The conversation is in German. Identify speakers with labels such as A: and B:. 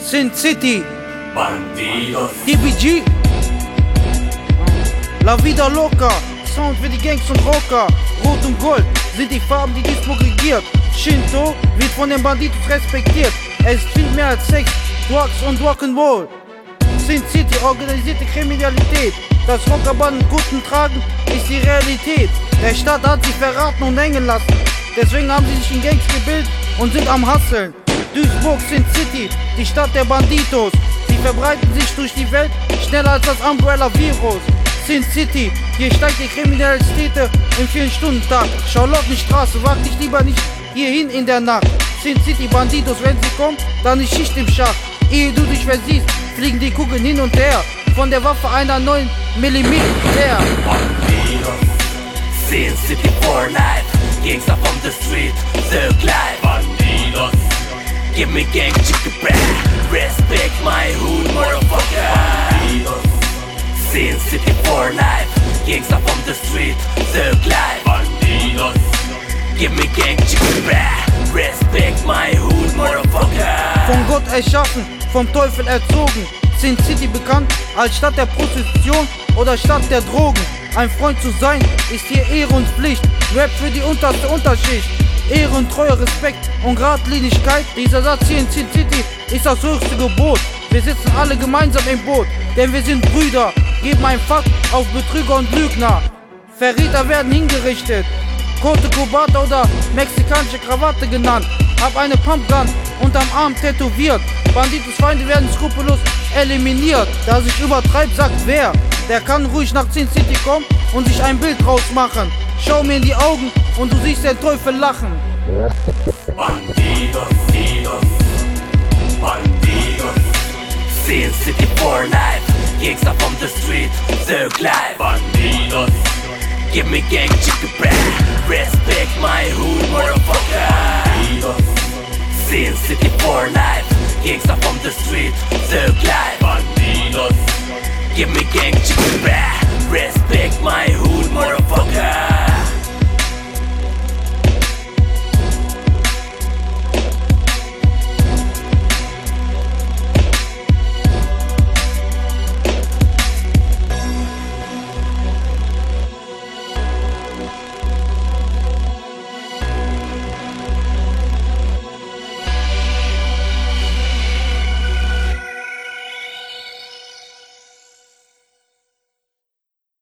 A: Sin City,
B: Bandidos,
A: DBG. La Vida Loca, Sound für die Gangs und Rocker. Rot und Gold sind die Farben, die Disco regiert. Shinto wird von den Banditos respektiert. Es ist viel mehr als Sex, Drugs und Rock'n'Roll. Sin City, organisierte Kriminalität. Das Rockerbanden guten Tragen ist die Realität. Der Staat hat sich verraten und hängen lassen. Deswegen haben sie sich in Gangs gebildet und sind am Hasseln. Duisburg, Sin City, die Stadt der Banditos. Sie verbreiten sich durch die Welt schneller als das Umbrella-Virus. Sin City, hier steigt die Kriminalität im 4-Stunden-Tag. Charlottenstraße, wag dich lieber nicht hierhin in der Nacht. Sin City Banditos, wenn sie kommen, dann ist Schicht im Schacht. Ehe du dich versiehst, fliegen die Kugeln hin und her. Von der Waffe einer 9 Millimeter.
B: Bandidos, Sin City for life, Gangster from the street, Thug Life. Give me gang chicken bread, respect my hood, motherfucker. Bandidos, Sin City for life, Gangster from the street, Thug Life. Bandidos, give me gang chicken bread, respect my hood, motherfucker.
A: Von Gott erschaffen, vom Teufel erzogen. Sin City bekannt als Stadt der Prostitution oder Stadt der Drogen. Ein Freund zu sein ist hier Ehre und Pflicht. Rap für die unterste Unterschicht. Ehre und Treue, Respekt und Gradlinigkeit. Dieser Satz hier in Sin City ist das höchste Gebot. Wir sitzen alle gemeinsam im Boot, denn wir sind Brüder. Geben ein Fuck auf Betrüger und Lügner. Verräter werden hingerichtet. Cote Cubata oder mexikanische Krawatte genannt. Hab eine Pumpgun unterm Arm tätowiert. Banditos Feinde werden skrupellos eliminiert. Da sich übertreibt, sagt wer. Der kann ruhig nach Sin City kommen und sich ein Bild draus machen. Schau mir in die Augen und du siehst den Teufel lachen.
B: Bandidos, Bandidos, Bandidos. Sin City for life, gangsta from the street, Thug Life. Bandidos, give me gang chicken bread, respect my hood, motherfucker. Bandidos, Sin City for life, gangsta from the street, Thug Life. Bandidos, give me gang chicken bread, respect my hood, motherfucker.